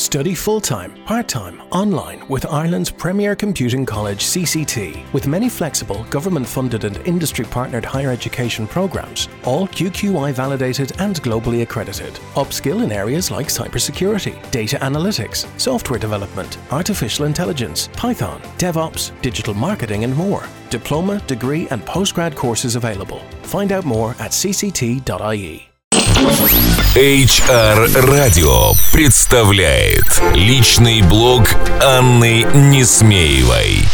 Study full time, part time, online with Ireland's premier computing college CCT, with many flexible, government funded and industry partnered higher education programmes, all QQI validated and globally accredited. Upskill in areas like cybersecurity, data analytics, software development, artificial intelligence, Python, DevOps, digital marketing, and more. Diploma, degree, and postgrad courses available. Find out more at cct.ie. HR Radio представляет личный блог Анны Несмеевой.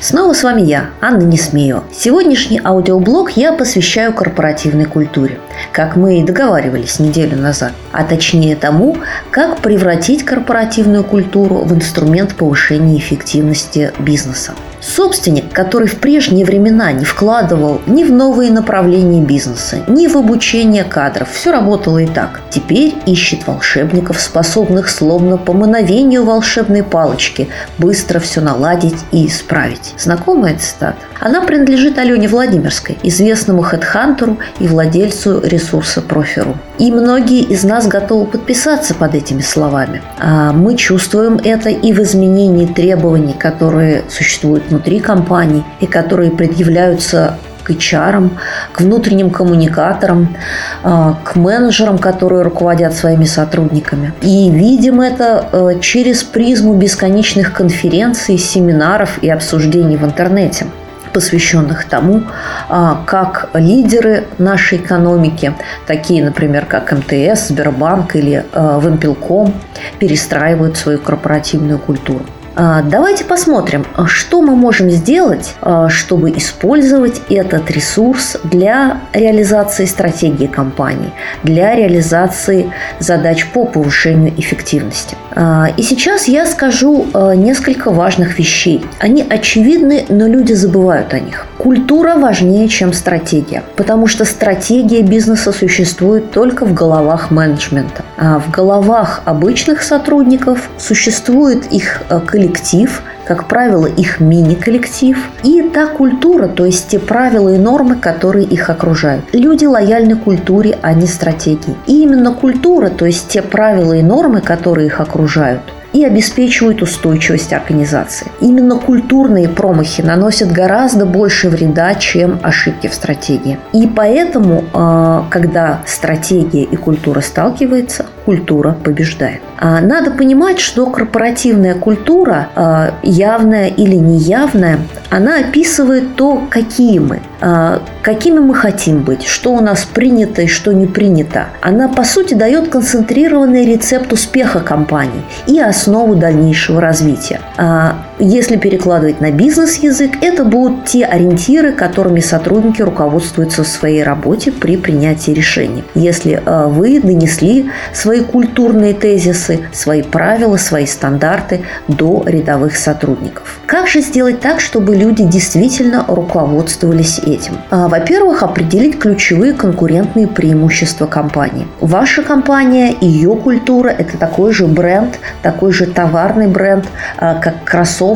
Снова с вами я, Анна Несмеева. Сегодняшний аудиоблог я посвящаю корпоративной культуре, как мы и договаривались неделю назад, а точнее тому, как превратить корпоративную культуру в инструмент повышения эффективности бизнеса. Собственник, который в прежние времена не вкладывал ни в новые направления бизнеса, ни в обучение кадров, все работало и так. Теперь ищет волшебников, способных словно по мановению волшебной палочки быстро все наладить и исправить. Знакомая цитата? Она принадлежит Алене Владимирской, известному хедхантеру и владельцу ресурса Профиру. И многие из нас готовы подписаться под этими словами. А мы чувствуем это и в изменении требований, которые существуют внутри компаний и которые предъявляются к HR, к внутренним коммуникаторам, а, к менеджерам, которые руководят своими сотрудниками. И видим это э, через призму бесконечных конференций, семинаров и обсуждений в интернете посвященных тому, а, как лидеры нашей экономики, такие, например, как МТС, Сбербанк или э, Вимпелком, перестраивают свою корпоративную культуру. А, давайте посмотрим, что мы можем сделать, а, чтобы использовать этот ресурс для реализации стратегии компании, для реализации задач по повышению эффективности. А, и сейчас я скажу несколько важных вещей. Они очевидны, но люди забывают о них. Культура важнее, чем стратегия, потому что стратегия бизнеса существует только в головах менеджмента. В головах обычных сотрудников существует их коллектив коллектив, как правило, их мини-коллектив, и та культура, то есть те правила и нормы, которые их окружают. Люди лояльны культуре, а не стратегии. И именно культура, то есть те правила и нормы, которые их окружают, и обеспечивают устойчивость организации. Именно культурные промахи наносят гораздо больше вреда, чем ошибки в стратегии. И поэтому, а, когда стратегия и культура сталкиваются, культура побеждает. А надо понимать, что корпоративная культура, а, явная или неявная, она описывает то, какие мы, какими мы хотим быть, что у нас принято и что не принято. Она, по сути, дает концентрированный рецепт успеха компании и основу дальнейшего развития. Если перекладывать на бизнес-язык, это будут те ориентиры, которыми сотрудники руководствуются в своей работе при принятии решений. Если а, вы донесли свои культурные тезисы, свои правила, свои стандарты до рядовых сотрудников. Как же сделать так, чтобы люди действительно руководствовались этим? А, во-первых, определить ключевые конкурентные преимущества компании. Ваша компания, ее культура – это такой же бренд, такой же товарный бренд, а, как кроссовки,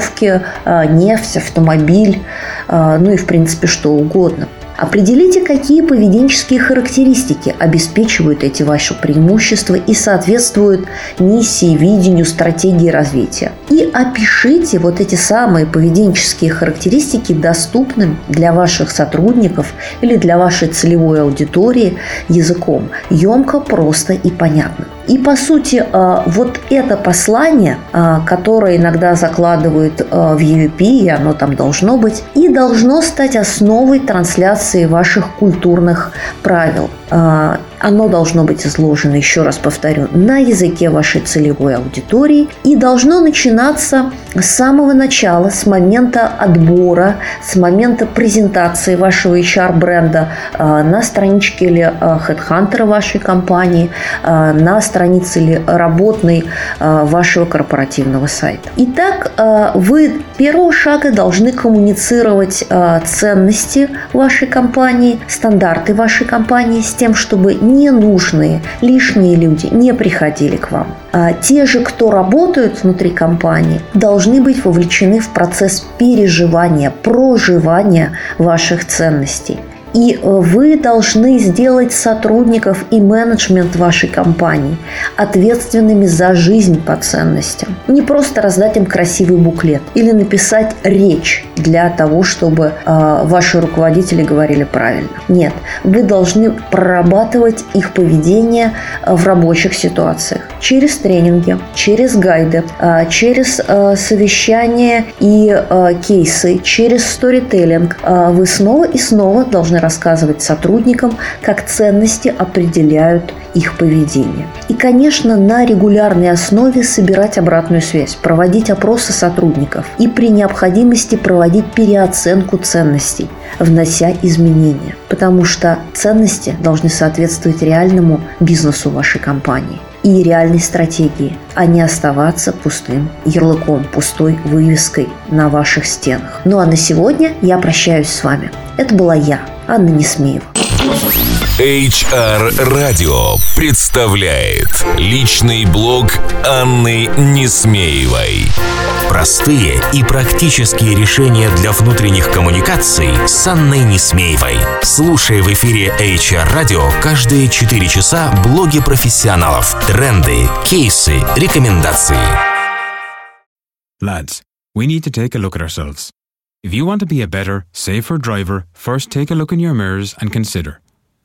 а, нефть, автомобиль, ну и, в принципе, что угодно. Определите, какие поведенческие характеристики обеспечивают эти ваши преимущества и соответствуют миссии, видению, стратегии развития. И опишите вот эти самые поведенческие характеристики доступным для ваших сотрудников или для вашей целевой аудитории языком. Емко, просто и понятно. И по сути, а, вот это послание, а, которое иногда закладывают а, в UEP, и оно там должно быть, и должно стать основой трансляции ваших культурных правил. Оно должно быть изложено, еще раз повторю, на языке вашей целевой аудитории и должно начинаться с самого начала, с момента отбора, с момента презентации вашего HR-бренда на страничке или HeadHunter вашей компании, на странице или работной а, вашего корпоративного сайта. Итак, а, вы первого шага должны коммуницировать а, ценности вашей компании, стандарты вашей компании с тем, чтобы ненужные, лишние люди не приходили к вам. Те же, кто работают внутри компании, должны быть вовлечены в процесс переживания, проживания ваших ценностей. И вы должны сделать сотрудников и менеджмент вашей компании ответственными за жизнь по ценностям. Не просто раздать им красивый буклет или написать речь для того, чтобы э, ваши руководители говорили правильно. Нет, вы должны прорабатывать их поведение в рабочих ситуациях через тренинги, через гайды, э, через э, совещания и э, кейсы, через сторителлинг. Э, вы снова и снова должны рассказывать сотрудникам, как ценности определяют их поведение. И, конечно, на регулярной основе собирать обратную связь, проводить опросы сотрудников и при необходимости проводить переоценку ценностей, внося изменения. Потому что ценности должны соответствовать реальному бизнесу вашей компании и реальной стратегии, а не оставаться пустым ярлыком, пустой вывеской на ваших стенах. Ну а на сегодня я прощаюсь с вами. Это была я, Анна Несмеева. HR Radio представляет личный блог Анны Несмеевой. Простые и практические решения для внутренних коммуникаций с Анной Несмеевой. Слушай в эфире HR Radio каждые 4 часа блоги профессионалов, тренды, кейсы, рекомендации. Lads, we need to take a look at ourselves. If you want to be a better, safer driver, first take a look in your mirrors and consider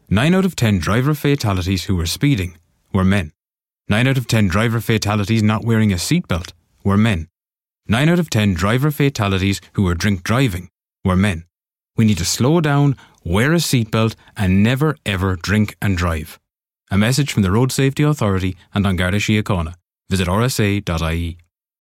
9 out of 10 driver fatalities who were speeding were men. 9 out of 10 driver fatalities not wearing a seatbelt were men. 9 out of 10 driver fatalities who were drink driving were men. We need to slow down, wear a seatbelt, and never ever drink and drive. A message from the Road Safety Authority and An Garda Síochána. Visit rsa.ie.